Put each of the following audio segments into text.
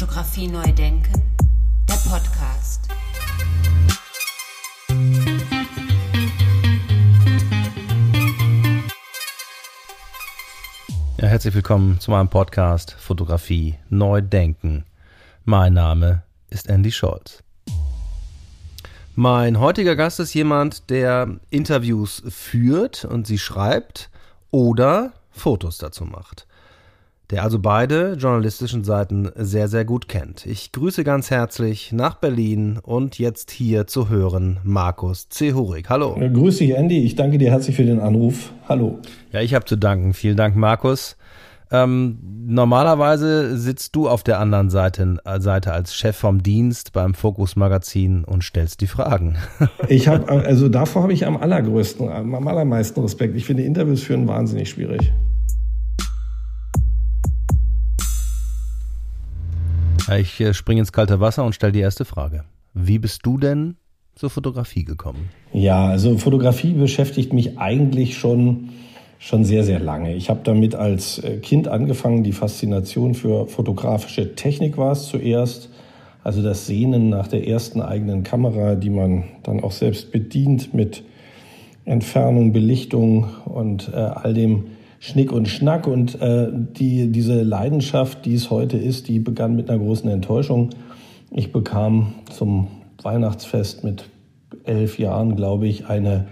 Fotografie neu denken, der Podcast. Ja, herzlich willkommen zu meinem Podcast Fotografie neu denken. Mein Name ist Andy Scholz. Mein heutiger Gast ist jemand, der Interviews führt und sie schreibt oder Fotos dazu macht der also beide journalistischen Seiten sehr, sehr gut kennt. Ich grüße ganz herzlich nach Berlin und jetzt hier zu hören Markus C. Hurig. Hallo. Ja, grüß dich, Andy. Ich danke dir herzlich für den Anruf. Hallo. Ja, ich habe zu danken. Vielen Dank, Markus. Ähm, normalerweise sitzt du auf der anderen Seite, Seite als Chef vom Dienst beim Fokus Magazin und stellst die Fragen. ich habe also davor habe ich am allergrößten, am allermeisten Respekt. Ich finde Interviews führen wahnsinnig schwierig. Ich äh, springe ins kalte Wasser und stelle die erste Frage. Wie bist du denn zur Fotografie gekommen? Ja, also Fotografie beschäftigt mich eigentlich schon, schon sehr, sehr lange. Ich habe damit als äh, Kind angefangen. Die Faszination für fotografische Technik war es zuerst. Also das Sehnen nach der ersten eigenen Kamera, die man dann auch selbst bedient mit Entfernung, Belichtung und äh, all dem Schnick und Schnack. Und äh, die, diese Leidenschaft, die es heute ist, die begann mit einer großen Enttäuschung. Ich bekam zum Weihnachtsfest mit elf Jahren, glaube ich, eine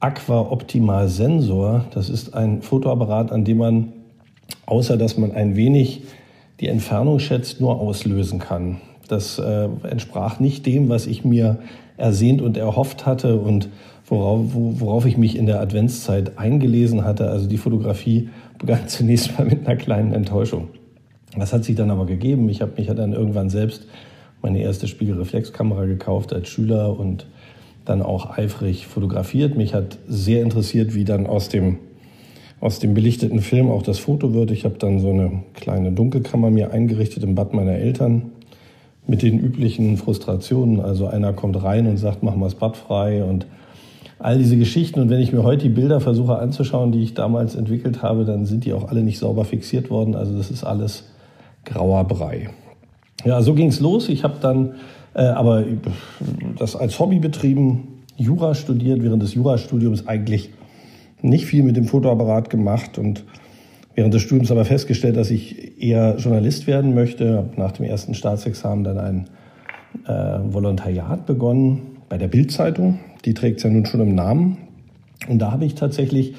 Aqua Optima Sensor. Das ist ein Fotoapparat, an dem man, außer dass man ein wenig die Entfernung schätzt, nur auslösen kann. Das äh, entsprach nicht dem, was ich mir ersehnt und erhofft hatte und worauf, worauf ich mich in der Adventszeit eingelesen hatte. Also die Fotografie begann zunächst mal mit einer kleinen Enttäuschung. Das hat sich dann aber gegeben. Ich habe mich dann irgendwann selbst meine erste Spiegelreflexkamera gekauft als Schüler und dann auch eifrig fotografiert. Mich hat sehr interessiert, wie dann aus dem, aus dem belichteten Film auch das Foto wird. Ich habe dann so eine kleine Dunkelkammer mir eingerichtet im Bad meiner Eltern mit den üblichen Frustrationen. Also einer kommt rein und sagt, mach mal das Bad frei und all diese Geschichten. Und wenn ich mir heute die Bilder versuche anzuschauen, die ich damals entwickelt habe, dann sind die auch alle nicht sauber fixiert worden. Also das ist alles grauer Brei. Ja, so ging es los. Ich habe dann äh, aber das als Hobby betrieben, Jura studiert, während des Jurastudiums eigentlich nicht viel mit dem Fotoapparat gemacht und während des Studiums aber festgestellt, dass ich eher Journalist werden möchte. Habe nach dem ersten Staatsexamen dann ein äh, Volontariat begonnen bei der Bildzeitung die trägt es ja nun schon im Namen. Und da habe ich tatsächlich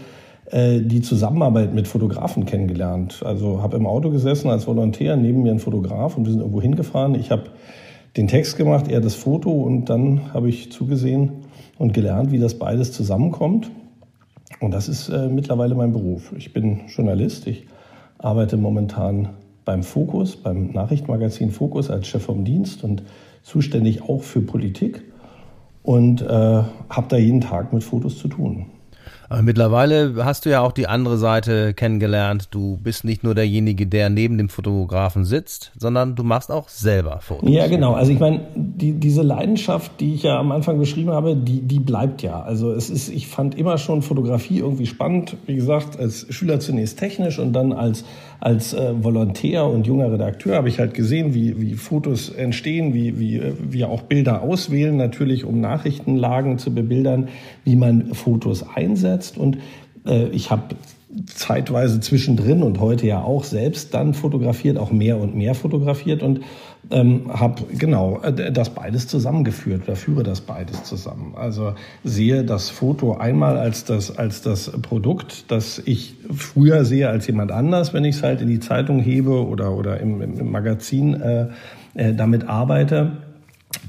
äh, die Zusammenarbeit mit Fotografen kennengelernt. Also habe im Auto gesessen als Volontär, neben mir ein Fotograf und wir sind irgendwo hingefahren. Ich habe den Text gemacht, er das Foto und dann habe ich zugesehen und gelernt, wie das beides zusammenkommt. Und das ist äh, mittlerweile mein Beruf. Ich bin Journalist, ich arbeite momentan beim Fokus, beim Nachrichtenmagazin Fokus als Chef vom Dienst und zuständig auch für Politik und äh, habe da jeden Tag mit Fotos zu tun. Aber mittlerweile hast du ja auch die andere Seite kennengelernt. Du bist nicht nur derjenige, der neben dem Fotografen sitzt, sondern du machst auch selber Fotos. Ja, genau. Also ich meine, die, diese Leidenschaft, die ich ja am Anfang beschrieben habe, die, die bleibt ja. Also es ist, ich fand immer schon Fotografie irgendwie spannend. Wie gesagt, als Schüler zunächst technisch und dann als, als äh, Volontär und junger Redakteur habe ich halt gesehen, wie, wie Fotos entstehen, wie, wie wir auch Bilder auswählen, natürlich um Nachrichtenlagen zu bebildern, wie man Fotos einsetzt. Und äh, ich habe zeitweise zwischendrin und heute ja auch selbst dann fotografiert, auch mehr und mehr fotografiert. Und ähm, habe genau äh, das beides zusammengeführt oder führe das beides zusammen. Also sehe das Foto einmal als das als das Produkt, das ich früher sehe als jemand anders, wenn ich es halt in die Zeitung hebe oder oder im, im Magazin äh, äh, damit arbeite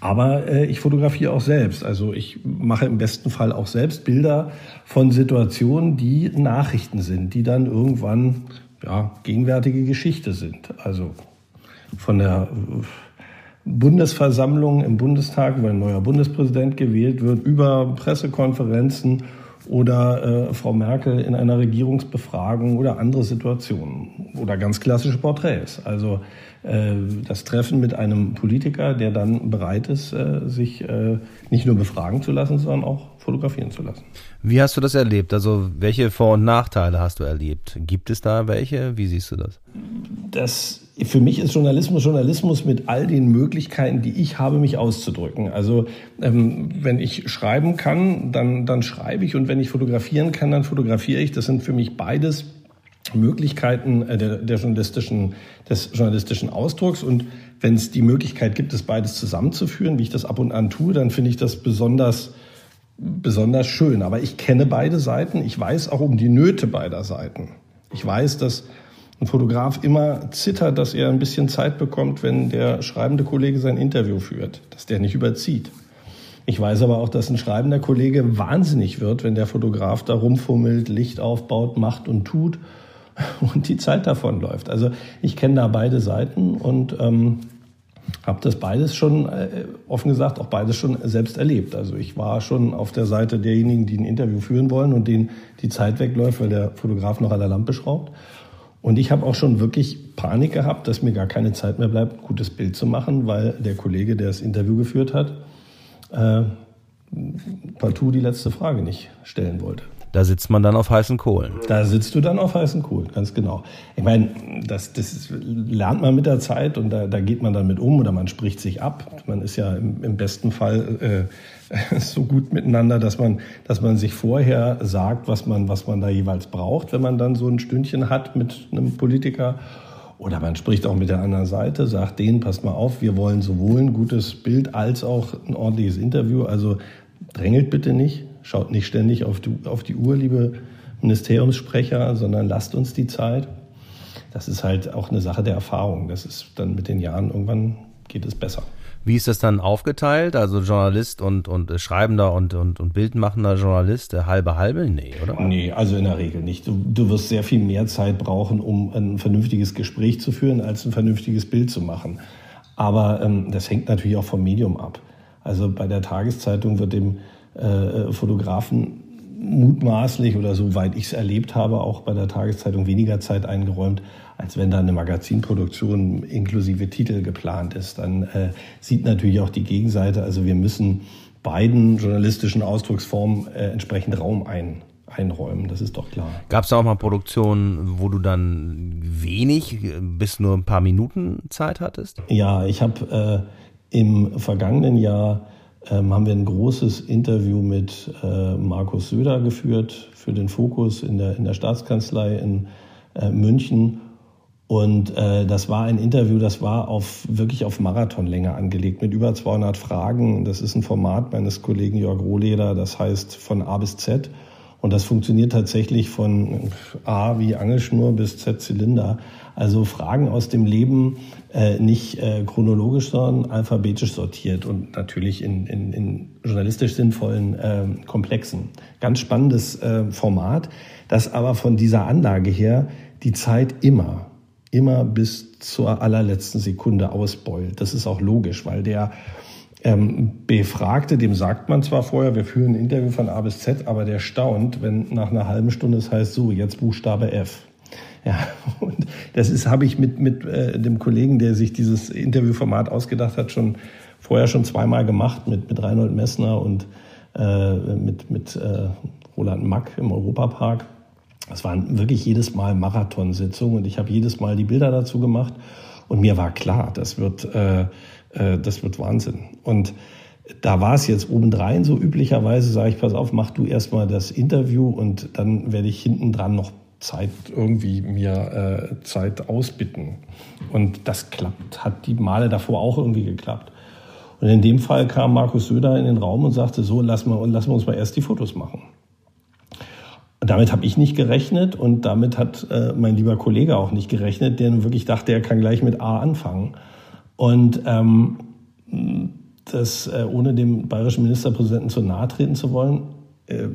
aber äh, ich fotografiere auch selbst. Also ich mache im besten Fall auch selbst Bilder von Situationen, die Nachrichten sind, die dann irgendwann ja, gegenwärtige Geschichte sind. Also von der Bundesversammlung im Bundestag, weil ein neuer Bundespräsident gewählt wird, über Pressekonferenzen oder äh, Frau Merkel in einer Regierungsbefragung oder andere Situationen oder ganz klassische Porträts. Also äh, das Treffen mit einem Politiker, der dann bereit ist, äh, sich äh, nicht nur befragen zu lassen, sondern auch fotografieren zu lassen. Wie hast du das erlebt? Also welche Vor- und Nachteile hast du erlebt? Gibt es da welche? Wie siehst du das? Das für mich ist Journalismus Journalismus mit all den Möglichkeiten, die ich habe, mich auszudrücken. Also ähm, wenn ich schreiben kann, dann, dann schreibe ich und wenn ich fotografieren kann, dann fotografiere ich. Das sind für mich beides Möglichkeiten äh, der, der journalistischen, des journalistischen Ausdrucks. Und wenn es die Möglichkeit gibt, es beides zusammenzuführen, wie ich das ab und an tue, dann finde ich das besonders besonders schön. Aber ich kenne beide Seiten. Ich weiß auch um die Nöte beider Seiten. Ich weiß, dass ein Fotograf immer zittert, dass er ein bisschen Zeit bekommt, wenn der schreibende Kollege sein Interview führt, dass der nicht überzieht. Ich weiß aber auch, dass ein schreibender Kollege wahnsinnig wird, wenn der Fotograf da rumfummelt, Licht aufbaut, macht und tut und die Zeit davon läuft. Also ich kenne da beide Seiten und ähm, habe das beides schon, äh, offen gesagt, auch beides schon selbst erlebt. Also ich war schon auf der Seite derjenigen, die ein Interview führen wollen und denen die Zeit wegläuft, weil der Fotograf noch an der Lampe schraubt. Und ich habe auch schon wirklich Panik gehabt, dass mir gar keine Zeit mehr bleibt, ein gutes Bild zu machen, weil der Kollege, der das Interview geführt hat, äh, partout die letzte Frage nicht stellen wollte. Da sitzt man dann auf heißen Kohlen. Da sitzt du dann auf heißen Kohlen, ganz genau. Ich meine, das, das lernt man mit der Zeit und da, da geht man dann mit um oder man spricht sich ab. Man ist ja im, im besten Fall äh, so gut miteinander, dass man, dass man sich vorher sagt, was man, was man da jeweils braucht, wenn man dann so ein Stündchen hat mit einem Politiker. Oder man spricht auch mit der anderen Seite, sagt denen, passt mal auf, wir wollen sowohl ein gutes Bild als auch ein ordentliches Interview. Also drängelt bitte nicht. Schaut nicht ständig auf die, auf die Uhr, liebe Ministeriumssprecher, sondern lasst uns die Zeit. Das ist halt auch eine Sache der Erfahrung. Das ist dann mit den Jahren irgendwann geht es besser. Wie ist das dann aufgeteilt? Also Journalist und, und schreibender und, und, und bildmachender Journalist, halbe halbe? Nee, oder? Nee, also in der Regel nicht. Du, du wirst sehr viel mehr Zeit brauchen, um ein vernünftiges Gespräch zu führen, als ein vernünftiges Bild zu machen. Aber ähm, das hängt natürlich auch vom Medium ab. Also bei der Tageszeitung wird dem äh, Fotografen mutmaßlich oder soweit ich es erlebt habe, auch bei der Tageszeitung weniger Zeit eingeräumt, als wenn da eine Magazinproduktion inklusive Titel geplant ist. Dann äh, sieht natürlich auch die Gegenseite, also wir müssen beiden journalistischen Ausdrucksformen äh, entsprechend Raum ein, einräumen, das ist doch klar. Gab es da auch mal Produktionen, wo du dann wenig bis nur ein paar Minuten Zeit hattest? Ja, ich habe äh, im vergangenen Jahr ähm, haben wir ein großes Interview mit äh, Markus Söder geführt für den Fokus in der, in der Staatskanzlei in äh, München. Und äh, das war ein Interview, das war auf, wirklich auf Marathonlänge angelegt mit über 200 Fragen. Das ist ein Format meines Kollegen Jörg Rohleder, das heißt von A bis Z. Und das funktioniert tatsächlich von A wie Angelschnur bis Z Zylinder. Also Fragen aus dem Leben äh, nicht äh, chronologisch, sondern alphabetisch sortiert und natürlich in, in, in journalistisch sinnvollen äh, Komplexen. Ganz spannendes äh, Format, das aber von dieser Anlage her die Zeit immer, immer bis zur allerletzten Sekunde ausbeult. Das ist auch logisch, weil der Befragte, dem sagt man zwar vorher, wir führen ein Interview von A bis Z, aber der staunt, wenn nach einer halben Stunde es heißt, so, jetzt Buchstabe F. Ja, und das ist, habe ich mit, mit äh, dem Kollegen, der sich dieses Interviewformat ausgedacht hat, schon vorher schon zweimal gemacht, mit, mit Reinhold Messner und äh, mit, mit äh, Roland Mack im Europapark. Das waren wirklich jedes Mal Marathonsitzungen und ich habe jedes Mal die Bilder dazu gemacht. Und mir war klar, das wird, äh, das wird Wahnsinn. Und da war es jetzt obendrein so üblicherweise, sage ich, pass auf, mach du erstmal das Interview und dann werde ich hinten dran noch Zeit irgendwie mir äh, Zeit ausbitten. Und das klappt, hat die Male davor auch irgendwie geklappt. Und in dem Fall kam Markus Söder in den Raum und sagte, so, lassen wir, lassen wir uns mal erst die Fotos machen. Und damit habe ich nicht gerechnet und damit hat äh, mein lieber Kollege auch nicht gerechnet, der nun wirklich dachte, er kann gleich mit A anfangen. Und ähm, das, äh, ohne dem bayerischen Ministerpräsidenten zu nahe treten zu wollen, äh,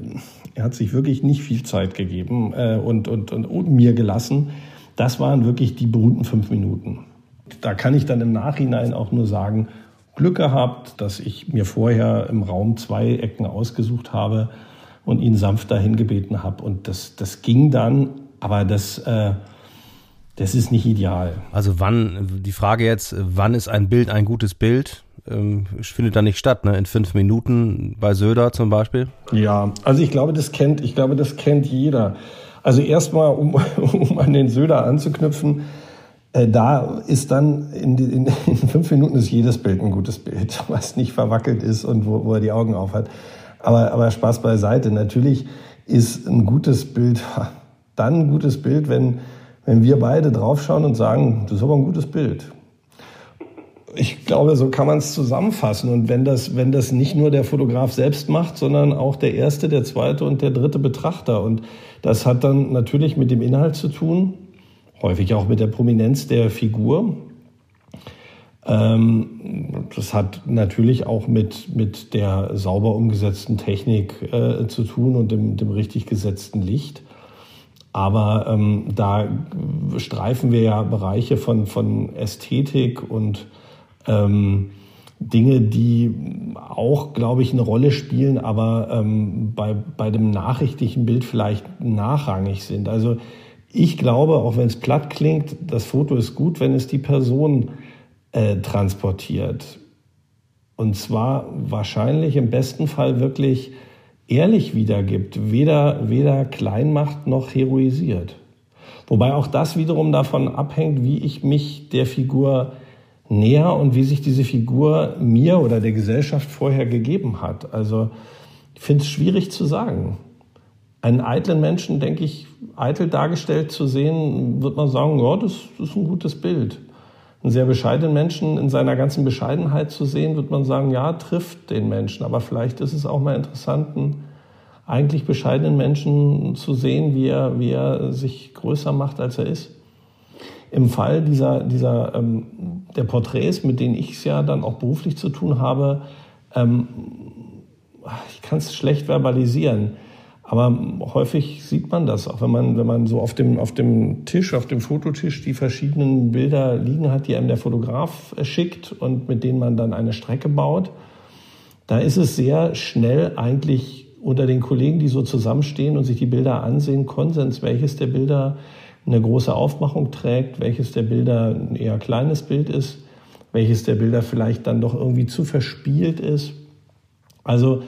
er hat sich wirklich nicht viel Zeit gegeben äh, und, und, und, und mir gelassen. Das waren wirklich die berühmten fünf Minuten. Da kann ich dann im Nachhinein auch nur sagen, Glück gehabt, dass ich mir vorher im Raum zwei Ecken ausgesucht habe und ihn sanft dahin gebeten habe. Und das, das ging dann, aber das, äh, das ist nicht ideal. Also wann, die Frage jetzt, wann ist ein Bild ein gutes Bild? ähm, findet da nicht statt, ne? In fünf Minuten bei Söder zum Beispiel? Ja, also ich glaube, das kennt, ich glaube, das kennt jeder. Also erstmal, um, um an den Söder anzuknüpfen, Äh, da ist dann in, in, in, fünf Minuten ist jedes Bild ein gutes Bild, was nicht verwackelt ist und wo, wo er die Augen auf hat. Aber, aber Spaß beiseite. Natürlich ist ein gutes Bild dann ein gutes Bild, wenn, wenn wir beide draufschauen und sagen, das ist aber ein gutes Bild. Ich glaube, so kann man es zusammenfassen. Und wenn das, wenn das nicht nur der Fotograf selbst macht, sondern auch der erste, der zweite und der dritte Betrachter. Und das hat dann natürlich mit dem Inhalt zu tun häufig auch mit der Prominenz der Figur. Ähm, das hat natürlich auch mit, mit der sauber umgesetzten Technik äh, zu tun und dem, dem richtig gesetzten Licht. Aber ähm, da streifen wir ja Bereiche von, von Ästhetik und ähm, Dinge, die auch, glaube ich, eine Rolle spielen, aber ähm, bei, bei dem nachrichtlichen Bild vielleicht nachrangig sind. Also ich glaube, auch wenn es platt klingt, das Foto ist gut, wenn es die Person äh, transportiert. Und zwar wahrscheinlich im besten Fall wirklich ehrlich wiedergibt, weder, weder klein macht noch heroisiert. Wobei auch das wiederum davon abhängt, wie ich mich der Figur näher und wie sich diese Figur mir oder der Gesellschaft vorher gegeben hat. Also ich finde es schwierig zu sagen. Einen eitlen Menschen, denke ich, eitel dargestellt zu sehen, wird man sagen, ja, das, das ist ein gutes Bild. Einen sehr bescheidenen Menschen in seiner ganzen Bescheidenheit zu sehen, wird man sagen, ja, trifft den Menschen. Aber vielleicht ist es auch mal interessant, einen eigentlich bescheidenen Menschen zu sehen, wie er, wie er sich größer macht, als er ist. Im Fall dieser, dieser ähm, der Porträts, mit denen ich es ja dann auch beruflich zu tun habe, ähm, ich kann es schlecht verbalisieren aber häufig sieht man das, auch wenn man, wenn man so auf dem, auf dem Tisch, auf dem Fototisch die verschiedenen Bilder liegen hat, die einem der Fotograf schickt und mit denen man dann eine Strecke baut. Da ist es sehr schnell eigentlich unter den Kollegen, die so zusammenstehen und sich die Bilder ansehen, Konsens, welches der Bilder eine große Aufmachung trägt, welches der Bilder ein eher kleines Bild ist, welches der Bilder vielleicht dann doch irgendwie zu verspielt ist. Also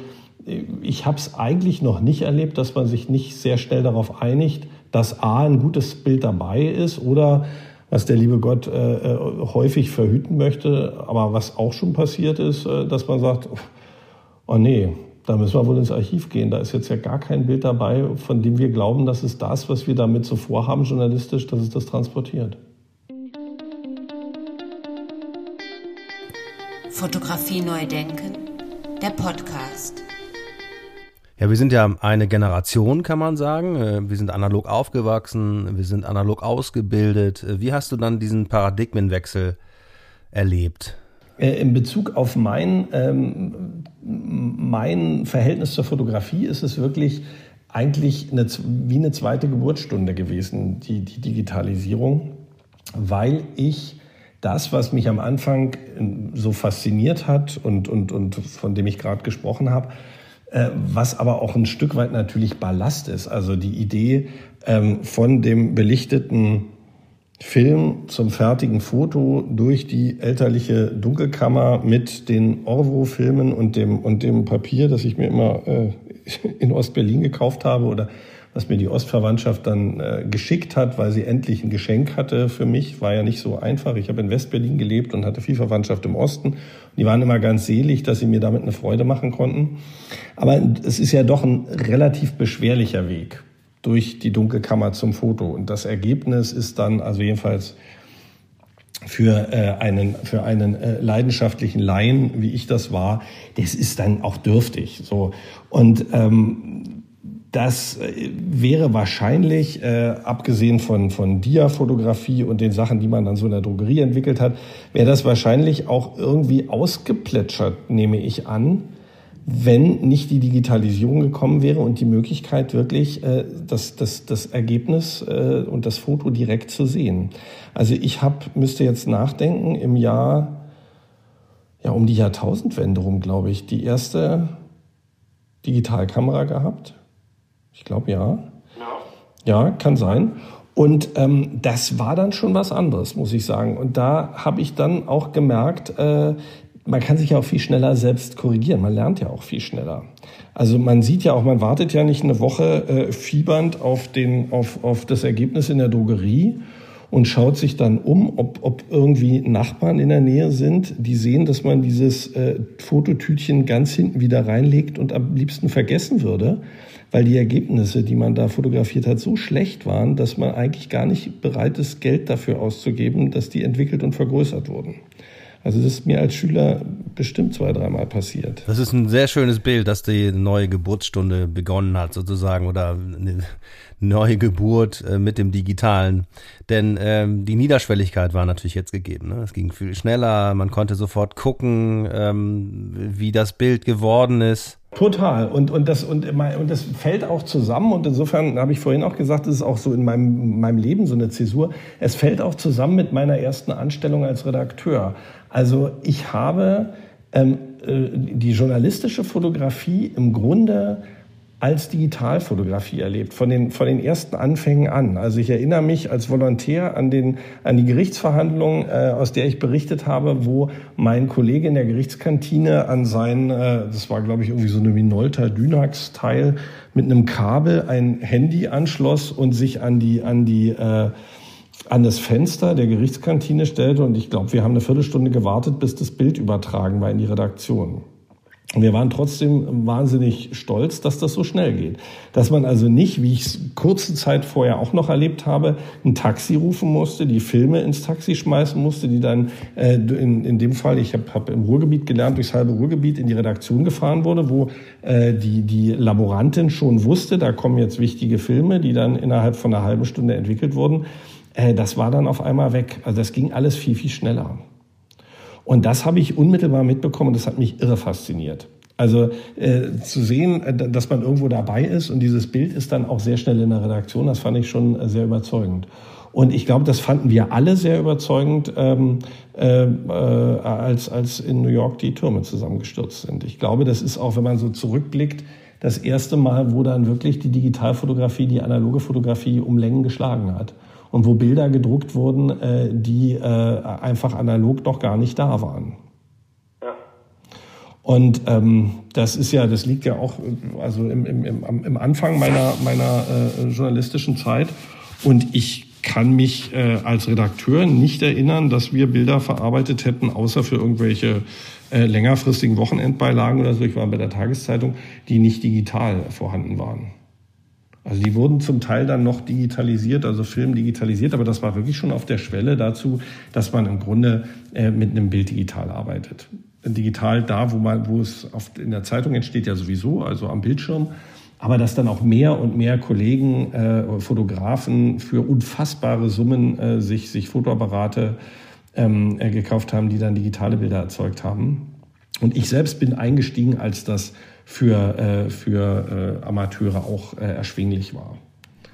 ich habe es eigentlich noch nicht erlebt, dass man sich nicht sehr schnell darauf einigt, dass A ein gutes Bild dabei ist oder was der liebe Gott äh, äh, häufig verhüten möchte, aber was auch schon passiert ist, äh, dass man sagt, oh nee, da müssen wir wohl ins Archiv gehen. Da ist jetzt ja gar kein Bild dabei, von dem wir glauben, dass es das, was wir damit so vorhaben, journalistisch, dass es das transportiert. Fotografie neu denken, der Podcast. Ja, wir sind ja eine Generation, kann man sagen. Äh, wir sind analog aufgewachsen, wir sind analog ausgebildet. Äh, wie hast du dann diesen Paradigmenwechsel erlebt? Äh, in Bezug auf mein, ähm, mein Verhältnis zur Fotografie ist es wirklich eigentlich eine, wie eine zweite Geburtsstunde gewesen, die, die Digitalisierung, weil ich das, was mich am Anfang so fasziniert hat und, und, und von dem ich gerade gesprochen habe, was aber auch ein Stück weit natürlich Ballast ist. Also die Idee ähm, von dem belichteten Film zum fertigen Foto durch die elterliche Dunkelkammer mit den Orwo-Filmen und dem, und dem Papier, das ich mir immer äh, in Ostberlin gekauft habe oder was mir die Ostverwandtschaft dann äh, geschickt hat, weil sie endlich ein Geschenk hatte für mich. War ja nicht so einfach. Ich habe in Westberlin gelebt und hatte viel Verwandtschaft im Osten. Die waren immer ganz selig, dass sie mir damit eine Freude machen konnten. Aber es ist ja doch ein relativ beschwerlicher Weg durch die Dunkelkammer zum Foto. Und das Ergebnis ist dann, also jedenfalls für äh, einen für einen äh, leidenschaftlichen Laien, wie ich das war, das ist dann auch dürftig. So und ähm, das äh, wäre wahrscheinlich, äh, abgesehen von, von Dia-Fotografie und den Sachen, die man dann so in der Drogerie entwickelt hat, wäre das wahrscheinlich auch irgendwie ausgeplätschert, nehme ich an, wenn nicht die Digitalisierung gekommen wäre und die Möglichkeit wirklich äh, das, das, das Ergebnis äh, und das Foto direkt zu sehen. Also ich hab, müsste jetzt nachdenken, im Jahr, ja um die Jahrtausendwende rum, glaube ich, die erste Digitalkamera gehabt ich glaube ja. Ja, kann sein. Und ähm, das war dann schon was anderes, muss ich sagen. Und da habe ich dann auch gemerkt, äh, man kann sich ja auch viel schneller selbst korrigieren. Man lernt ja auch viel schneller. Also man sieht ja auch, man wartet ja nicht eine Woche äh, fiebernd auf, den, auf, auf das Ergebnis in der Drogerie und schaut sich dann um, ob, ob irgendwie Nachbarn in der Nähe sind, die sehen, dass man dieses äh, Fototütchen ganz hinten wieder reinlegt und am liebsten vergessen würde, weil die Ergebnisse, die man da fotografiert hat, so schlecht waren, dass man eigentlich gar nicht bereit ist, Geld dafür auszugeben, dass die entwickelt und vergrößert wurden. Also das ist mir als Schüler bestimmt zwei, dreimal passiert. Das ist ein sehr schönes Bild, dass die neue Geburtsstunde begonnen hat, sozusagen, oder eine neue Geburt äh, mit dem Digitalen. Denn ähm, die Niederschwelligkeit war natürlich jetzt gegeben. Ne? Es ging viel schneller, man konnte sofort gucken, ähm, wie das Bild geworden ist. Total. Und, und, das, und, und das fällt auch zusammen. Und insofern habe ich vorhin auch gesagt, das ist auch so in meinem, meinem Leben so eine Zäsur. Es fällt auch zusammen mit meiner ersten Anstellung als Redakteur. Also ich habe ähm, äh, die journalistische Fotografie im Grunde als Digitalfotografie erlebt, von den, von den ersten Anfängen an. Also ich erinnere mich als Volontär an, den, an die Gerichtsverhandlung, äh, aus der ich berichtet habe, wo mein Kollege in der Gerichtskantine an sein, äh, das war glaube ich irgendwie so eine Minolta Dynax-Teil, mit einem Kabel ein Handy anschloss und sich an die, an die äh, an das Fenster der Gerichtskantine stellte und ich glaube, wir haben eine Viertelstunde gewartet, bis das Bild übertragen war in die Redaktion. Wir waren trotzdem wahnsinnig stolz, dass das so schnell geht. Dass man also nicht, wie ich es kurze Zeit vorher auch noch erlebt habe, ein Taxi rufen musste, die Filme ins Taxi schmeißen musste, die dann äh, in, in dem Fall, ich habe hab im Ruhrgebiet gelernt, durchs halbe Ruhrgebiet in die Redaktion gefahren wurde, wo äh, die, die Laborantin schon wusste, da kommen jetzt wichtige Filme, die dann innerhalb von einer halben Stunde entwickelt wurden. Äh, das war dann auf einmal weg. Also das ging alles viel, viel schneller. Und das habe ich unmittelbar mitbekommen und das hat mich irre fasziniert. Also äh, zu sehen, äh, dass man irgendwo dabei ist und dieses Bild ist dann auch sehr schnell in der Redaktion, das fand ich schon äh, sehr überzeugend. Und ich glaube, das fanden wir alle sehr überzeugend, ähm, äh, äh, als, als in New York die Türme zusammengestürzt sind. Ich glaube, das ist auch, wenn man so zurückblickt, das erste Mal, wo dann wirklich die Digitalfotografie die analoge Fotografie um Längen geschlagen hat und wo Bilder gedruckt wurden, äh, die äh, einfach analog noch gar nicht da waren. Und ähm, das ist ja, das liegt ja auch also im, im, im, im Anfang meiner, meiner äh, journalistischen Zeit. Und ich kann mich äh, als Redakteur nicht erinnern, dass wir Bilder verarbeitet hätten, außer für irgendwelche äh, längerfristigen Wochenendbeilagen oder so. Ich war bei der Tageszeitung, die nicht digital vorhanden waren. Also die wurden zum Teil dann noch digitalisiert, also Film digitalisiert, aber das war wirklich schon auf der Schwelle dazu, dass man im Grunde äh, mit einem Bild digital arbeitet. Digital da, wo man, wo es oft in der Zeitung entsteht, ja sowieso, also am Bildschirm. Aber dass dann auch mehr und mehr Kollegen, äh, Fotografen für unfassbare Summen äh, sich, sich Fotoapparate ähm, äh, gekauft haben, die dann digitale Bilder erzeugt haben. Und ich selbst bin eingestiegen, als das für, äh, für äh, Amateure auch äh, erschwinglich war.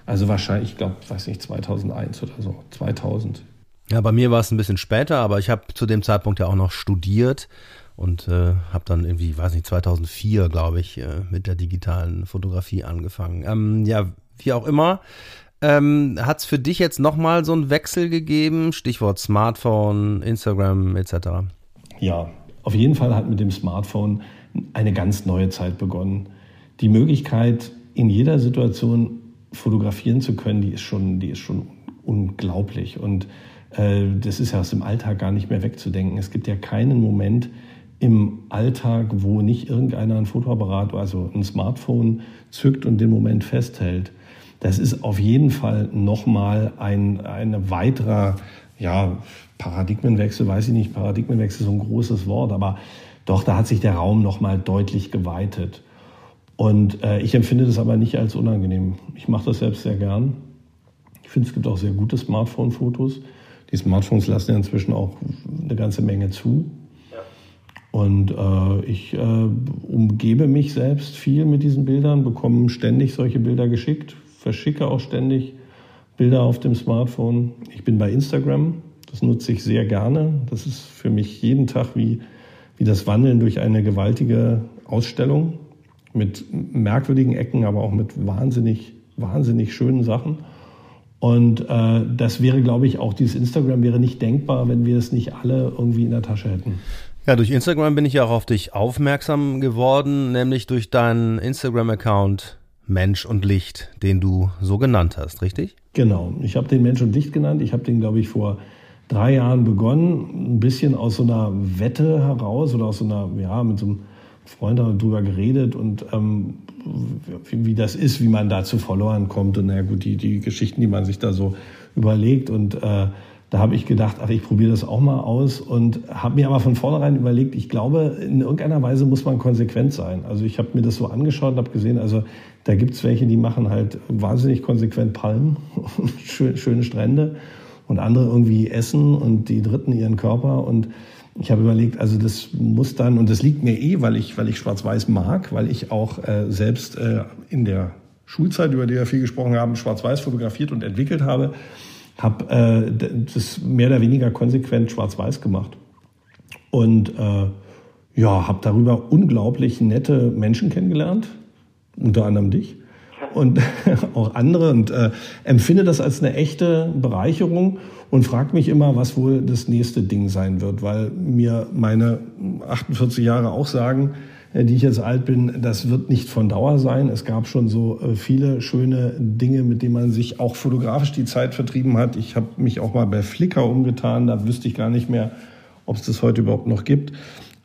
Also wahrscheinlich, ich glaube, weiß nicht, 2001 oder so, 2000. Ja, bei mir war es ein bisschen später, aber ich habe zu dem Zeitpunkt ja auch noch studiert und äh, habe dann irgendwie, weiß nicht, 2004, glaube ich, äh, mit der digitalen Fotografie angefangen. Ähm, ja, wie auch immer. Ähm, Hat es für dich jetzt nochmal so einen Wechsel gegeben? Stichwort Smartphone, Instagram etc. Ja, auf jeden Fall hat mit dem Smartphone eine ganz neue Zeit begonnen. Die Möglichkeit, in jeder Situation fotografieren zu können, die ist schon, die ist schon unglaublich. Und äh, das ist ja aus dem Alltag gar nicht mehr wegzudenken. Es gibt ja keinen Moment im Alltag, wo nicht irgendeiner ein Fotoapparat, also ein Smartphone zückt und den Moment festhält. Das ist auf jeden Fall nochmal ein, ein weiterer ja, Paradigmenwechsel, weiß ich nicht, Paradigmenwechsel ist so ein großes Wort, aber doch, da hat sich der Raum nochmal deutlich geweitet. Und äh, ich empfinde das aber nicht als unangenehm. Ich mache das selbst sehr gern. Ich finde, es gibt auch sehr gute Smartphone-Fotos. Die Smartphones lassen ja inzwischen auch eine ganze Menge zu. Und äh, ich äh, umgebe mich selbst viel mit diesen Bildern, bekomme ständig solche Bilder geschickt, verschicke auch ständig Bilder auf dem Smartphone. Ich bin bei Instagram, das nutze ich sehr gerne. Das ist für mich jeden Tag wie wie das Wandeln durch eine gewaltige Ausstellung mit merkwürdigen Ecken, aber auch mit wahnsinnig, wahnsinnig schönen Sachen. Und äh, das wäre, glaube ich, auch dieses Instagram wäre nicht denkbar, wenn wir es nicht alle irgendwie in der Tasche hätten. Ja, durch Instagram bin ich ja auch auf dich aufmerksam geworden, nämlich durch deinen Instagram-Account Mensch und Licht, den du so genannt hast, richtig? Genau, ich habe den Mensch und Licht genannt. Ich habe den, glaube ich, vor drei Jahren begonnen, ein bisschen aus so einer Wette heraus oder aus so einer, ja, mit so einem Freund darüber geredet und ähm, wie, wie, das ist, wie man da zu Followern kommt und naja gut, die, die Geschichten, die man sich da so überlegt und äh, da habe ich gedacht, ach, ich probiere das auch mal aus und habe mir aber von vornherein überlegt, ich glaube, in irgendeiner Weise muss man konsequent sein. Also ich habe mir das so angeschaut und habe gesehen, also da gibt es welche, die machen halt wahnsinnig konsequent Palmen, schöne Strände und andere irgendwie essen und die Dritten ihren Körper und ich habe überlegt, also das muss dann, und das liegt mir eh, weil ich, weil ich Schwarz-Weiß mag, weil ich auch äh, selbst äh, in der Schulzeit, über die wir viel gesprochen haben, Schwarz-Weiß fotografiert und entwickelt habe, habe äh, das mehr oder weniger konsequent Schwarz-Weiß gemacht. Und äh, ja, habe darüber unglaublich nette Menschen kennengelernt, unter anderem dich und auch andere und äh, empfinde das als eine echte Bereicherung und frage mich immer, was wohl das nächste Ding sein wird, weil mir meine 48 Jahre auch sagen, äh, die ich jetzt alt bin, das wird nicht von Dauer sein. Es gab schon so äh, viele schöne Dinge, mit denen man sich auch fotografisch die Zeit vertrieben hat. Ich habe mich auch mal bei Flickr umgetan, da wüsste ich gar nicht mehr, ob es das heute überhaupt noch gibt.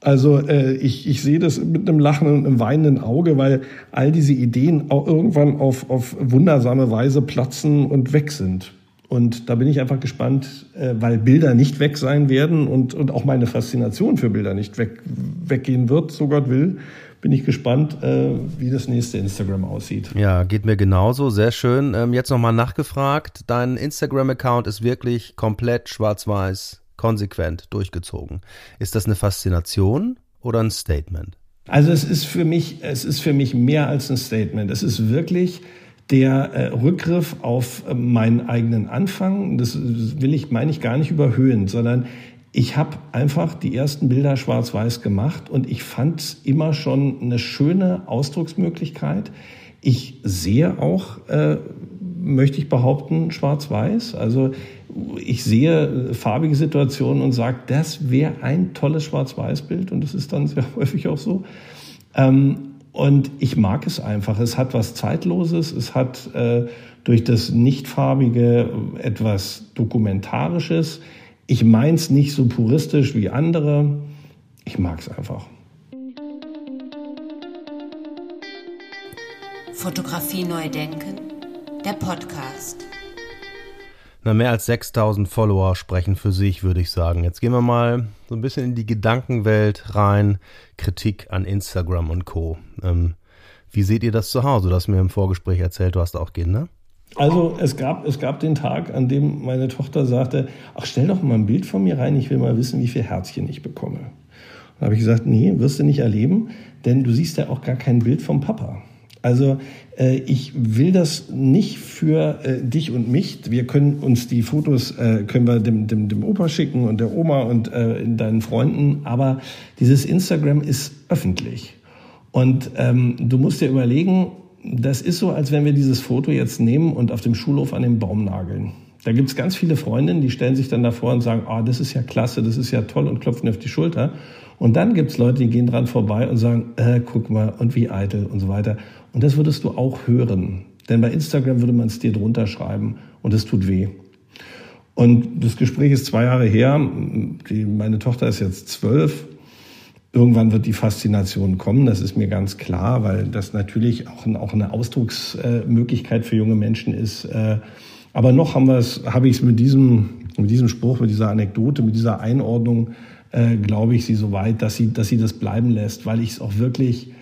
Also äh, ich, ich sehe das mit einem lachenden und einem weinenden Auge, weil all diese Ideen auch irgendwann auf, auf wundersame Weise platzen und weg sind. Und da bin ich einfach gespannt, äh, weil Bilder nicht weg sein werden und, und auch meine Faszination für Bilder nicht weg, weggehen wird, so Gott will, bin ich gespannt, äh, wie das nächste Instagram aussieht. Ja, geht mir genauso, sehr schön. Ähm, jetzt nochmal nachgefragt, dein Instagram-Account ist wirklich komplett schwarz-weiß konsequent durchgezogen. Ist das eine Faszination oder ein Statement? Also es ist für mich, es ist für mich mehr als ein Statement. Es ist wirklich der äh, Rückgriff auf äh, meinen eigenen Anfang. Das will ich, meine ich, gar nicht überhöhen, sondern ich habe einfach die ersten Bilder schwarz-weiß gemacht und ich fand es immer schon eine schöne Ausdrucksmöglichkeit. Ich sehe auch, äh, möchte ich behaupten, schwarz-weiß. Also ich sehe farbige Situationen und sage, das wäre ein tolles Schwarz-Weiß-Bild und das ist dann sehr häufig auch so. Ähm, und ich mag es einfach. Es hat was Zeitloses, es hat äh, durch das Nichtfarbige etwas Dokumentarisches. Ich meins nicht so puristisch wie andere. Ich mag es einfach. Fotografie neu denken, der Podcast. Na, mehr als 6000 Follower sprechen für sich, würde ich sagen. Jetzt gehen wir mal so ein bisschen in die Gedankenwelt rein. Kritik an Instagram und Co. Ähm, wie seht ihr das zu Hause? Du hast mir im Vorgespräch erzählt, du hast auch Kinder. Also es gab, es gab den Tag, an dem meine Tochter sagte, ach stell doch mal ein Bild von mir rein, ich will mal wissen, wie viel Herzchen ich bekomme. Da habe ich gesagt, nee, wirst du nicht erleben, denn du siehst ja auch gar kein Bild vom Papa. Also äh, ich will das nicht für äh, dich und mich. Wir können uns die Fotos, äh, können wir dem, dem, dem Opa schicken und der Oma und äh, deinen Freunden, aber dieses Instagram ist öffentlich. Und ähm, du musst dir überlegen, das ist so, als wenn wir dieses Foto jetzt nehmen und auf dem Schulhof an den Baum nageln. Da gibt es ganz viele Freundinnen, die stellen sich dann davor und sagen, oh, das ist ja klasse, das ist ja toll und klopfen auf die Schulter. Und dann gibt es Leute, die gehen dran vorbei und sagen, äh, guck mal, und wie eitel und so weiter. Und das würdest du auch hören. Denn bei Instagram würde man es dir drunter schreiben und es tut weh. Und das Gespräch ist zwei Jahre her. Die, meine Tochter ist jetzt zwölf. Irgendwann wird die Faszination kommen, das ist mir ganz klar, weil das natürlich auch, auch eine Ausdrucksmöglichkeit für junge Menschen ist. Äh, aber noch habe ich es mit diesem, mit diesem Spruch, mit dieser Anekdote, mit dieser Einordnung, äh, glaube ich, sie so weit, dass sie, dass sie das bleiben lässt, weil ich es auch wirklich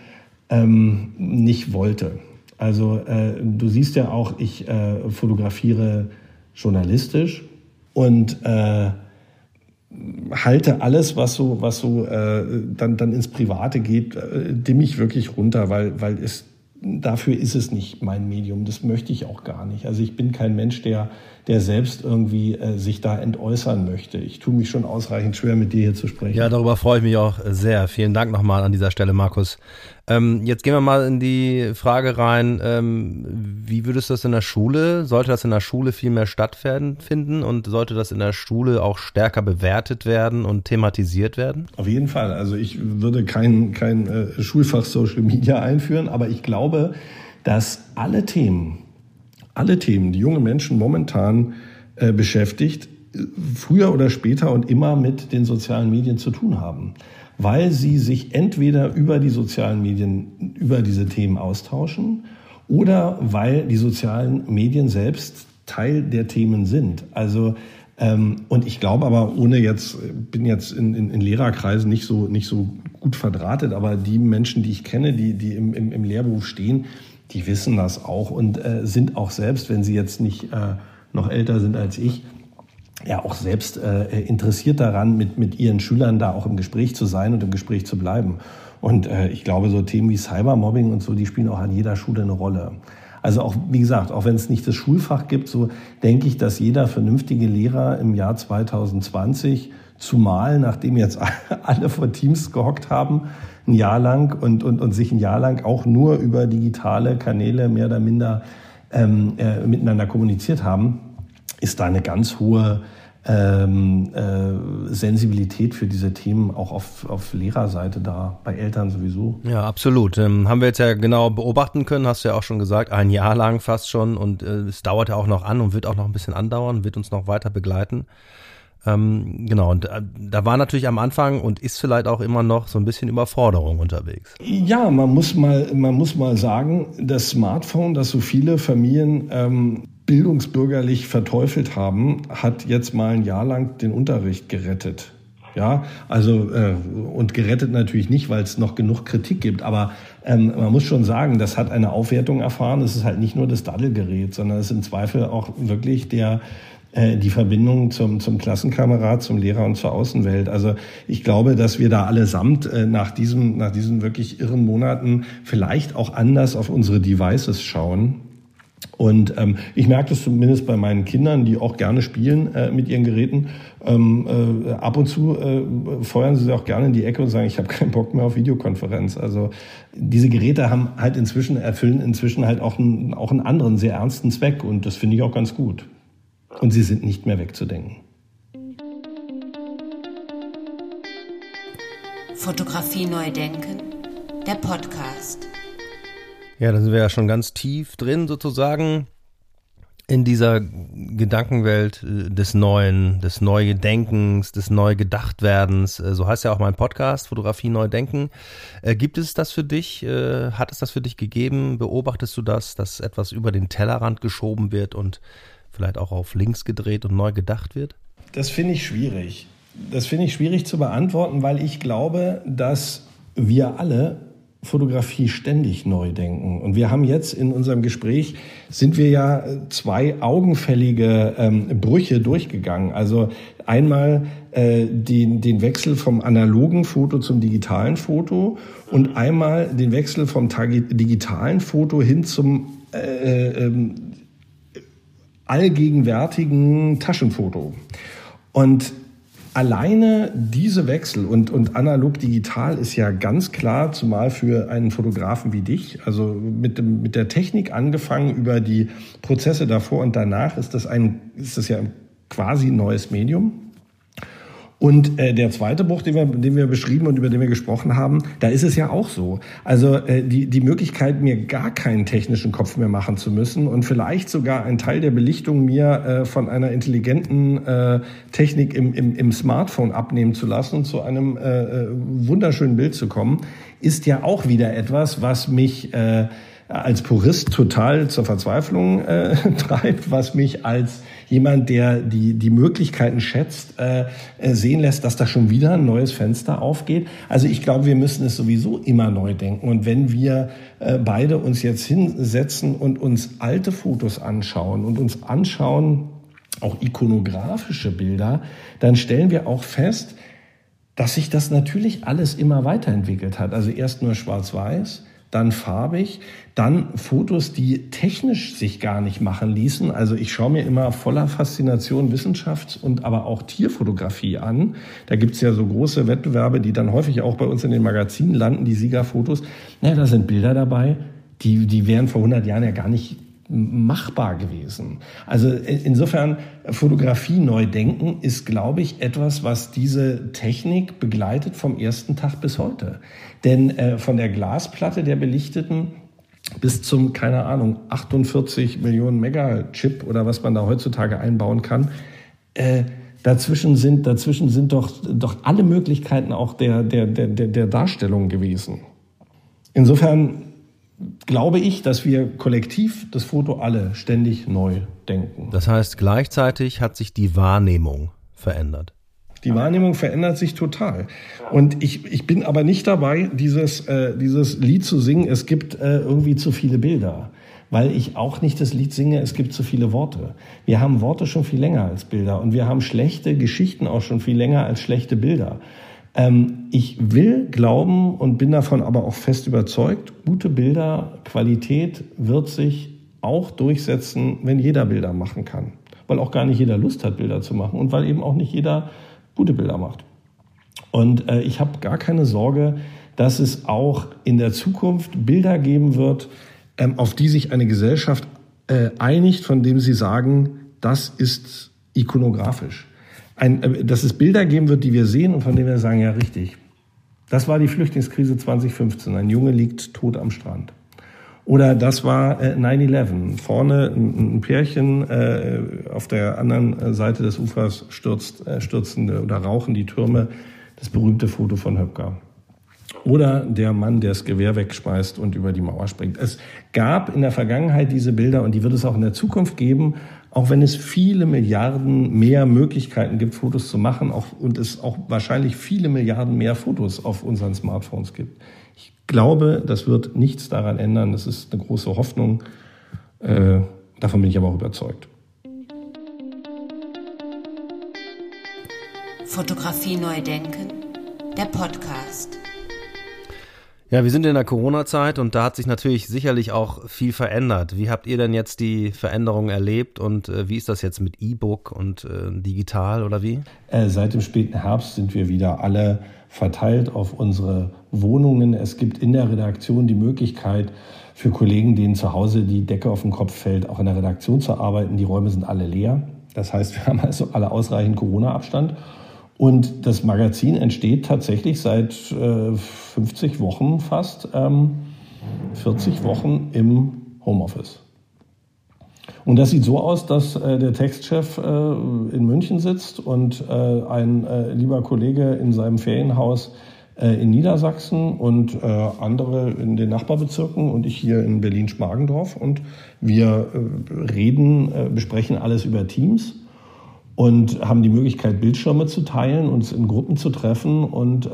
ähm, nicht wollte. Also äh, du siehst ja auch, ich äh, fotografiere journalistisch und äh, halte alles, was so, was so äh, dann, dann ins Private geht, äh, ich wirklich runter, weil, weil es dafür ist es nicht mein Medium. Das möchte ich auch gar nicht. Also ich bin kein Mensch, der, der selbst irgendwie äh, sich da entäußern möchte. Ich tue mich schon ausreichend schwer, mit dir hier zu sprechen. Ja, darüber freue ich mich auch sehr. Vielen Dank nochmal an dieser Stelle, Markus. Ähm, jetzt gehen wir mal in die Frage rein, ähm, wie würdest du das in der Schule, sollte das in der Schule viel mehr stattfinden und sollte das in der Schule auch stärker bewertet werden und thematisiert werden? Auf jeden Fall. Also ich würde kein, kein äh, Schulfach Social Media einführen, aber ich glaube, dass alle Themen, alle Themen, die junge Menschen momentan äh, beschäftigt, früher oder später und immer mit den sozialen Medien zu tun haben, weil sie sich entweder über die sozialen Medien über diese Themen austauschen oder weil die sozialen Medien selbst Teil der Themen sind. Also ähm, und ich glaube aber, ohne jetzt, bin jetzt in, in, in Lehrerkreisen nicht so, nicht so gut verdrahtet, aber die Menschen, die ich kenne, die, die im, im, im Lehrberuf stehen, die wissen das auch und äh, sind auch selbst, wenn sie jetzt nicht äh, noch älter sind als ich, ja auch selbst äh, interessiert daran, mit, mit ihren Schülern da auch im Gespräch zu sein und im Gespräch zu bleiben. Und äh, ich glaube, so Themen wie Cybermobbing und so, die spielen auch an jeder Schule eine Rolle. Also auch, wie gesagt, auch wenn es nicht das Schulfach gibt, so denke ich, dass jeder vernünftige Lehrer im Jahr 2020, zumal nachdem jetzt alle vor Teams gehockt haben, ein Jahr lang und, und, und sich ein Jahr lang auch nur über digitale Kanäle mehr oder minder ähm, äh, miteinander kommuniziert haben, ist da eine ganz hohe ähm, äh, Sensibilität für diese Themen auch auf, auf Lehrerseite da, bei Eltern sowieso. Ja, absolut. Ähm, haben wir jetzt ja genau beobachten können, hast du ja auch schon gesagt, ein Jahr lang fast schon und äh, es dauert ja auch noch an und wird auch noch ein bisschen andauern, wird uns noch weiter begleiten. Ähm, genau, und äh, da war natürlich am Anfang und ist vielleicht auch immer noch so ein bisschen Überforderung unterwegs. Ja, man muss mal, man muss mal sagen, das Smartphone, das so viele Familien ähm, bildungsbürgerlich verteufelt haben, hat jetzt mal ein Jahr lang den Unterricht gerettet. Ja, also äh, und gerettet natürlich nicht, weil es noch genug Kritik gibt, aber ähm, man muss schon sagen, das hat eine Aufwertung erfahren. Es ist halt nicht nur das Daddelgerät, sondern es ist im Zweifel auch wirklich der äh, die Verbindung zum, zum Klassenkamerad, zum Lehrer und zur Außenwelt. Also ich glaube, dass wir da allesamt äh, nach, diesem, nach diesen wirklich irren Monaten vielleicht auch anders auf unsere Devices schauen und ähm, ich merke das zumindest bei meinen Kindern, die auch gerne spielen äh, mit ihren Geräten. Ähm, äh, ab und zu äh, feuern sie sich auch gerne in die Ecke und sagen, ich habe keinen Bock mehr auf Videokonferenz. Also diese Geräte haben halt inzwischen, erfüllen inzwischen halt auch einen, auch einen anderen, sehr ernsten Zweck. Und das finde ich auch ganz gut. Und sie sind nicht mehr wegzudenken. Fotografie neu denken, der Podcast. Ja, da sind wir ja schon ganz tief drin sozusagen in dieser Gedankenwelt äh, des Neuen, des Neugedenkens, des Neugedachtwerdens. Äh, so heißt ja auch mein Podcast, Fotografie neu denken. Äh, gibt es das für dich? Hat es das für dich gegeben? Beobachtest du das, dass etwas über den Tellerrand geschoben wird und vielleicht auch auf links gedreht und neu gedacht wird? Das finde ich schwierig. Das finde ich schwierig zu beantworten, weil ich glaube, dass wir alle Fotografie ständig neu denken. Und wir haben jetzt in unserem Gespräch, sind wir ja zwei augenfällige ähm, Brüche durchgegangen. Also einmal äh, den, den Wechsel vom analogen Foto zum digitalen Foto und einmal den Wechsel vom digitalen Foto hin zum äh, äh, allgegenwärtigen Taschenfoto. Und Alleine diese Wechsel und, und analog-digital ist ja ganz klar, zumal für einen Fotografen wie dich, also mit, dem, mit der Technik angefangen über die Prozesse davor und danach ist das ein, ist das ja quasi neues Medium. Und äh, der zweite Bruch, den wir, den wir beschrieben und über den wir gesprochen haben, da ist es ja auch so. Also äh, die, die Möglichkeit, mir gar keinen technischen Kopf mehr machen zu müssen und vielleicht sogar einen Teil der Belichtung mir äh, von einer intelligenten äh, Technik im, im, im Smartphone abnehmen zu lassen und zu einem äh, äh wunderschönen Bild zu kommen, ist ja auch wieder etwas, was mich äh, als Purist total zur Verzweiflung äh, treibt, was mich als jemand, der die, die Möglichkeiten schätzt, äh, äh, sehen lässt, dass da schon wieder ein neues Fenster aufgeht. Also ich glaube, wir müssen es sowieso immer neu denken. Und wenn wir äh, beide uns jetzt hinsetzen und uns alte Fotos anschauen und uns anschauen, auch ikonografische Bilder, dann stellen wir auch fest, dass sich das natürlich alles immer weiterentwickelt hat. Also erst nur schwarz-weiß, dann farbig, dann Fotos, die technisch sich gar nicht machen ließen. Also ich schaue mir immer voller Faszination Wissenschafts- und aber auch Tierfotografie an. Da gibt's ja so große Wettbewerbe, die dann häufig auch bei uns in den Magazinen landen, die Siegerfotos. Naja, da sind Bilder dabei, die, die wären vor 100 Jahren ja gar nicht machbar gewesen. Also insofern Fotografie neu denken ist, glaube ich, etwas, was diese Technik begleitet vom ersten Tag bis heute. Denn äh, von der Glasplatte der Belichteten bis zum, keine Ahnung, 48 Millionen Mega-Chip oder was man da heutzutage einbauen kann. Äh, dazwischen sind, dazwischen sind doch, doch alle Möglichkeiten auch der, der, der, der Darstellung gewesen. Insofern glaube ich, dass wir kollektiv das Foto alle ständig neu denken. Das heißt, gleichzeitig hat sich die Wahrnehmung verändert. Die Wahrnehmung verändert sich total. Und ich, ich bin aber nicht dabei, dieses, äh, dieses Lied zu singen, es gibt äh, irgendwie zu viele Bilder. Weil ich auch nicht das Lied singe, es gibt zu viele Worte. Wir haben Worte schon viel länger als Bilder und wir haben schlechte Geschichten auch schon viel länger als schlechte Bilder. Ähm, ich will glauben und bin davon aber auch fest überzeugt, gute Bilder, Qualität wird sich auch durchsetzen, wenn jeder Bilder machen kann. Weil auch gar nicht jeder Lust hat, Bilder zu machen und weil eben auch nicht jeder gute Bilder macht. Und äh, ich habe gar keine Sorge, dass es auch in der Zukunft Bilder geben wird, ähm, auf die sich eine Gesellschaft äh, einigt, von dem sie sagen, das ist ikonografisch. Ein, äh, dass es Bilder geben wird, die wir sehen und von denen wir sagen, ja richtig. Das war die Flüchtlingskrise 2015. Ein Junge liegt tot am Strand. Oder das war äh, 9-11. Vorne ein, ein Pärchen, äh, auf der anderen Seite des Ufers stürzt, äh, stürzen oder rauchen die Türme. Das berühmte Foto von Höpker. Oder der Mann, der das Gewehr wegschmeißt und über die Mauer springt. Es gab in der Vergangenheit diese Bilder und die wird es auch in der Zukunft geben, auch wenn es viele Milliarden mehr Möglichkeiten gibt, Fotos zu machen auch, und es auch wahrscheinlich viele Milliarden mehr Fotos auf unseren Smartphones gibt glaube, das wird nichts daran ändern. Das ist eine große Hoffnung. Äh, davon bin ich aber auch überzeugt. Fotografie neu denken, der Podcast. Ja, wir sind in der Corona-Zeit und da hat sich natürlich sicherlich auch viel verändert. Wie habt ihr denn jetzt die Veränderungen erlebt und äh, wie ist das jetzt mit E-Book und äh, digital oder wie? Äh, seit dem späten Herbst sind wir wieder alle verteilt auf unsere Wohnungen. Es gibt in der Redaktion die Möglichkeit für Kollegen, denen zu Hause die Decke auf den Kopf fällt, auch in der Redaktion zu arbeiten. Die Räume sind alle leer. Das heißt, wir haben also alle ausreichend Corona-Abstand. Und das Magazin entsteht tatsächlich seit äh, 50 Wochen fast, ähm, 40 Wochen im Homeoffice. Und das sieht so aus, dass äh, der Textchef äh, in München sitzt und äh, ein äh, lieber Kollege in seinem Ferienhaus äh, in Niedersachsen und andere in den Nachbarbezirken und ich hier in Berlin-Schmargendorf. Und wir reden, besprechen alles über Teams und haben die Möglichkeit, Bildschirme zu teilen, uns in Gruppen zu treffen und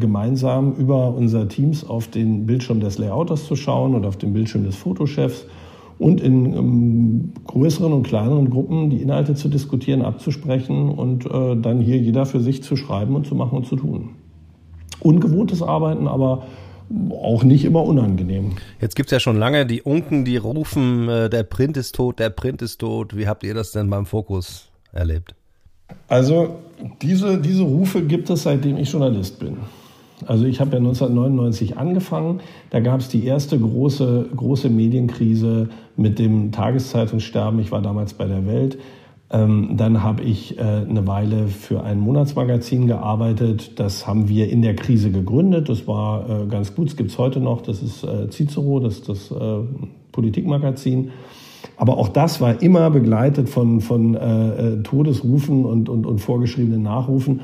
gemeinsam über unser Teams auf den Bildschirm des Layouters zu schauen oder auf den Bildschirm des Fotochefs und in ähm, größeren und kleineren Gruppen die Inhalte zu diskutieren, abzusprechen und äh, dann hier jeder für sich zu schreiben und zu machen und zu tun. Ungewohntes Arbeiten, aber auch nicht immer unangenehm. Jetzt gibt's ja schon lange die Unken, die rufen, äh, der Print ist tot, der Print ist tot. Wie habt ihr das denn beim Fokus erlebt? Also diese, diese Rufe gibt es, seitdem ich Journalist bin. Also ich habe ja 1999 angefangen. Da gab es die erste große, große Medienkrise mit dem Tageszeitungssterben. Ich war damals bei der Welt. Ähm, dann habe ich äh, eine Weile für ein Monatsmagazin gearbeitet. Das haben wir in der Krise gegründet. Das war äh, ganz gut. Es gibt es heute noch. Das ist äh, Cicero, das ist das äh, Politikmagazin. Aber auch das war immer begleitet von, von äh, äh, Todesrufen und, und, und vorgeschriebenen Nachrufen.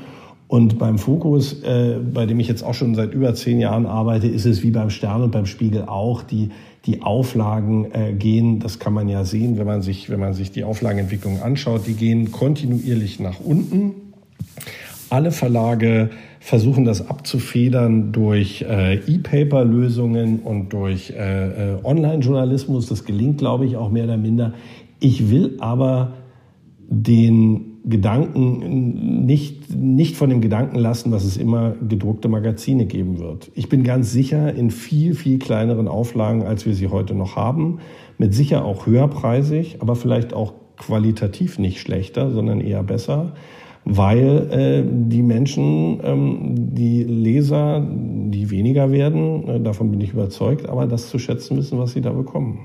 Und beim Fokus, äh, bei dem ich jetzt auch schon seit über zehn Jahren arbeite, ist es wie beim Stern und beim Spiegel auch. Die, die Auflagen äh, gehen, das kann man ja sehen, wenn man sich, wenn man sich die Auflagenentwicklung anschaut, die gehen kontinuierlich nach unten. Alle Verlage versuchen das abzufedern durch äh, E-Paper-Lösungen und durch äh, äh, Online-Journalismus. Das gelingt, glaube ich, auch mehr oder minder. Ich will aber den Gedanken nicht, nicht von dem Gedanken lassen, dass es immer gedruckte Magazine geben wird. Ich bin ganz sicher in viel, viel kleineren Auflagen, als wir sie heute noch haben. Mit sicher auch höherpreisig, aber vielleicht auch qualitativ nicht schlechter, sondern eher besser, weil äh, die Menschen, ähm, die Leser, die weniger werden, äh, davon bin ich überzeugt, aber das zu schätzen wissen, was sie da bekommen.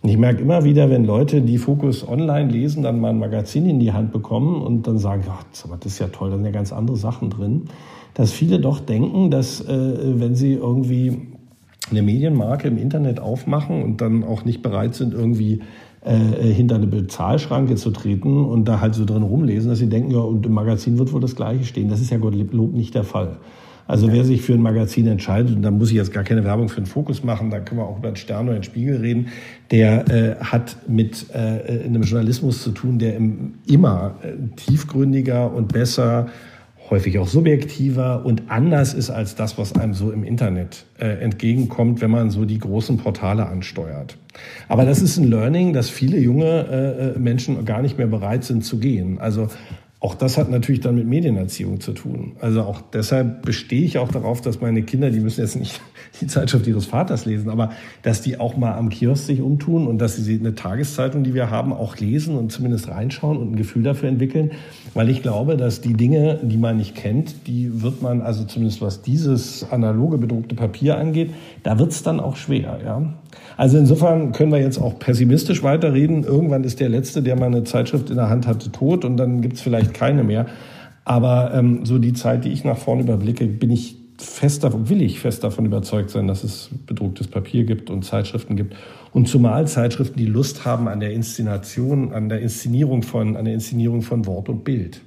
Und ich merke immer wieder, wenn Leute, die Fokus online lesen, dann mal ein Magazin in die Hand bekommen und dann sagen, ja, das ist ja toll, da sind ja ganz andere Sachen drin, dass viele doch denken, dass äh, wenn sie irgendwie eine Medienmarke im Internet aufmachen und dann auch nicht bereit sind, irgendwie äh, hinter eine Bezahlschranke zu treten und da halt so drin rumlesen, dass sie denken, ja, und im Magazin wird wohl das Gleiche stehen. Das ist ja Gottlob nicht der Fall. Also wer sich für ein Magazin entscheidet, und da muss ich jetzt gar keine Werbung für einen Fokus machen, da können wir auch über den Stern oder den Spiegel reden, der äh, hat mit äh, einem Journalismus zu tun, der im, immer äh, tiefgründiger und besser häufig auch subjektiver und anders ist als das, was einem so im Internet äh, entgegenkommt, wenn man so die großen Portale ansteuert. Aber das ist ein Learning, dass viele junge äh, äh Menschen gar nicht mehr bereit sind zu gehen. Also auch das hat natürlich dann mit Medienerziehung zu tun. Also auch deshalb bestehe ich auch darauf, dass meine Kinder, die müssen jetzt nicht die Zeitschrift ihres Vaters lesen, aber dass die auch mal am Kiosk sich umtun und dass sie eine Tageszeitung, die wir haben, auch lesen und zumindest reinschauen und ein Gefühl dafür entwickeln. Weil ich glaube, dass die Dinge, die man nicht kennt, die wird man, also zumindest was dieses analoge bedruckte Papier angeht, da wird es dann auch schwer. Ja? Also insofern können wir jetzt auch pessimistisch weiterreden. Irgendwann ist der Letzte, der mal eine Zeitschrift in der Hand hatte, tot und dann gibt es vielleicht keine mehr. Aber ähm, so die Zeit, die ich nach vorne überblicke, bin ich fest davon, will ich fest davon überzeugt sein, dass es bedrucktes Papier gibt und Zeitschriften gibt. Und zumal Zeitschriften, die Lust haben an der Inszenation, an der Inszenierung von, an der Inszenierung von Wort und Bild.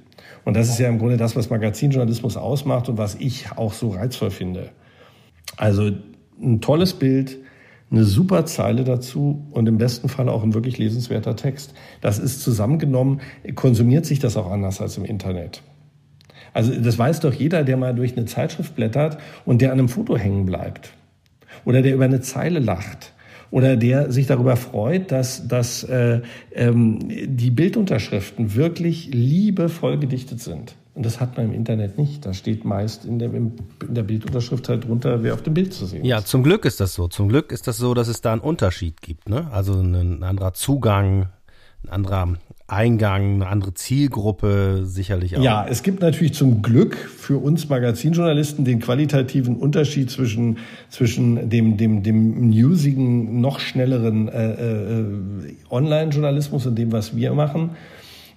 Und das ist ja im Grunde das, was Magazinjournalismus ausmacht und was ich auch so reizvoll finde. Also ein tolles Bild, eine super Zeile dazu und im besten Fall auch ein wirklich lesenswerter Text. Das ist zusammengenommen, konsumiert sich das auch anders als im Internet. Also das weiß doch jeder, der mal durch eine Zeitschrift blättert und der an einem Foto hängen bleibt. Oder der über eine Zeile lacht. Oder der sich darüber freut, dass, dass äh, ähm, die Bildunterschriften wirklich liebevoll gedichtet sind. Und das hat man im Internet nicht. Da steht meist in der, in der Bildunterschrift halt drunter, wer auf dem Bild zu sehen ist. Ja, zum Glück ist das so. Zum Glück ist das so, dass es da einen Unterschied gibt. Ne? Also ein anderer Zugang, ein anderer Eingang, eine andere Zielgruppe sicherlich auch. Ja, es gibt natürlich zum Glück für uns Magazinjournalisten den qualitativen Unterschied zwischen, zwischen dem, dem, dem newsigen, noch schnelleren äh, äh, Online-Journalismus und dem, was wir machen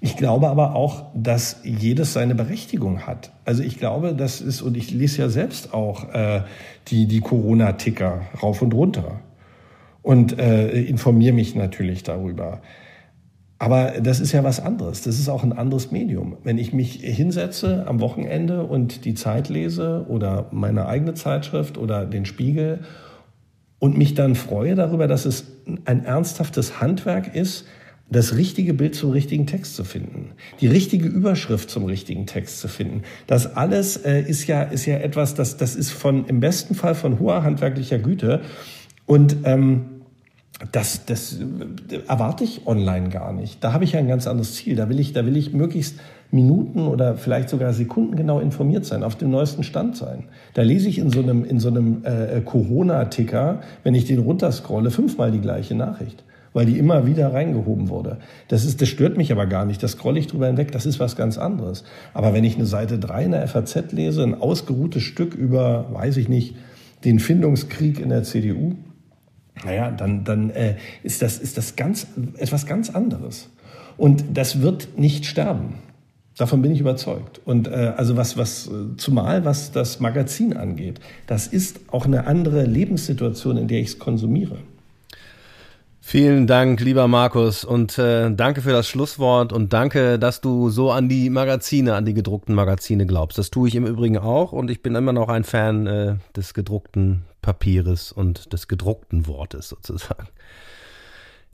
ich glaube aber auch, dass jedes seine Berechtigung hat. Also ich glaube, das ist, und ich lese ja selbst auch äh, die, die Corona-Ticker rauf und runter und äh, informiere mich natürlich darüber. Aber das ist ja was anderes. Das ist auch ein anderes Medium. Wenn ich mich hinsetze am Wochenende und die Zeit lese oder meine eigene Zeitschrift oder den Spiegel und mich dann freue darüber, dass es ein ernsthaftes Handwerk ist, das richtige Bild zum richtigen Text zu finden, die richtige Überschrift zum richtigen Text zu finden. Das alles äh, ist ja ist ja etwas, das das ist von im besten Fall von hoher handwerklicher Güte und ähm, das, das äh, erwarte ich online gar nicht. Da habe ich ja ein ganz anderes Ziel. Da will ich, da will ich möglichst Minuten oder vielleicht sogar Sekunden genau informiert sein, auf dem neuesten Stand sein. Da lese ich in so einem, in so einem äh, Corona-Ticker, wenn ich den runterscrolle, fünfmal die gleiche Nachricht weil die immer wieder reingehoben wurde. Das, ist, das stört mich aber gar nicht, das scrolle ich drüber hinweg, das ist was ganz anderes. Aber wenn ich eine Seite 3 in der FAZ lese, ein ausgeruhtes Stück über, weiß ich nicht, den Findungskrieg in der CDU, naja, dann, dann äh, ist das, ist das ganz, etwas ganz anderes. Und das wird nicht sterben. Davon bin ich überzeugt. Und äh, also was, was, zumal was das Magazin angeht, das ist auch eine andere Lebenssituation, in der ich es konsumiere. Vielen Dank, lieber Markus, und äh, danke für das Schlusswort und danke, dass du so an die Magazine, an die gedruckten Magazine glaubst. Das tue ich im Übrigen auch und ich bin immer noch ein Fan äh, des gedruckten Papieres und des gedruckten Wortes sozusagen.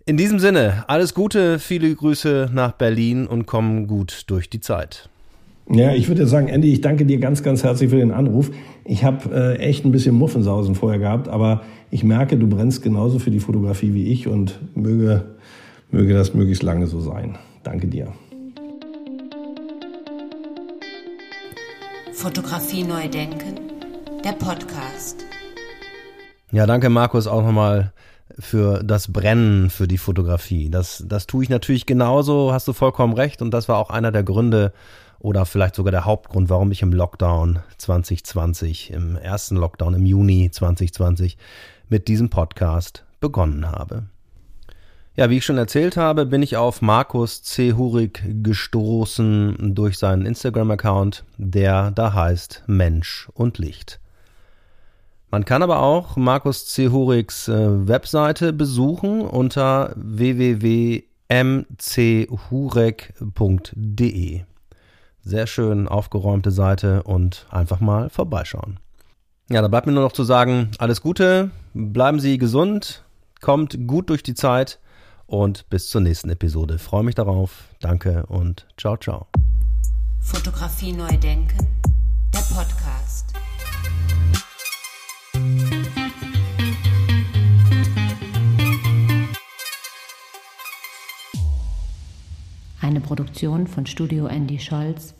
In diesem Sinne, alles Gute, viele Grüße nach Berlin und kommen gut durch die Zeit. Ja, ich würde sagen, Andy, ich danke dir ganz, ganz herzlich für den Anruf. Ich habe äh, echt ein bisschen Muffensausen vorher gehabt, aber ich merke, du brennst genauso für die Fotografie wie ich und möge, möge das möglichst lange so sein. Danke dir. Fotografie neu denken, der Podcast. Ja, danke Markus auch nochmal für das Brennen für die Fotografie. Das, das tue ich natürlich genauso, hast du vollkommen recht. Und das war auch einer der Gründe, oder vielleicht sogar der Hauptgrund, warum ich im Lockdown 2020, im ersten Lockdown im Juni 2020 mit diesem Podcast begonnen habe. Ja, wie ich schon erzählt habe, bin ich auf Markus C. Hurig gestoßen durch seinen Instagram-Account, der da heißt Mensch und Licht. Man kann aber auch Markus C. Hurigs äh, Webseite besuchen unter www.mchurek.de. Sehr schön aufgeräumte Seite und einfach mal vorbeischauen. Ja, da bleibt mir nur noch zu sagen, alles Gute, bleiben Sie gesund, kommt gut durch die Zeit und bis zur nächsten Episode. Freue mich darauf. Danke und ciao, ciao. Fotografie neu denken, der Podcast. Eine Produktion von Studio Andy Scholz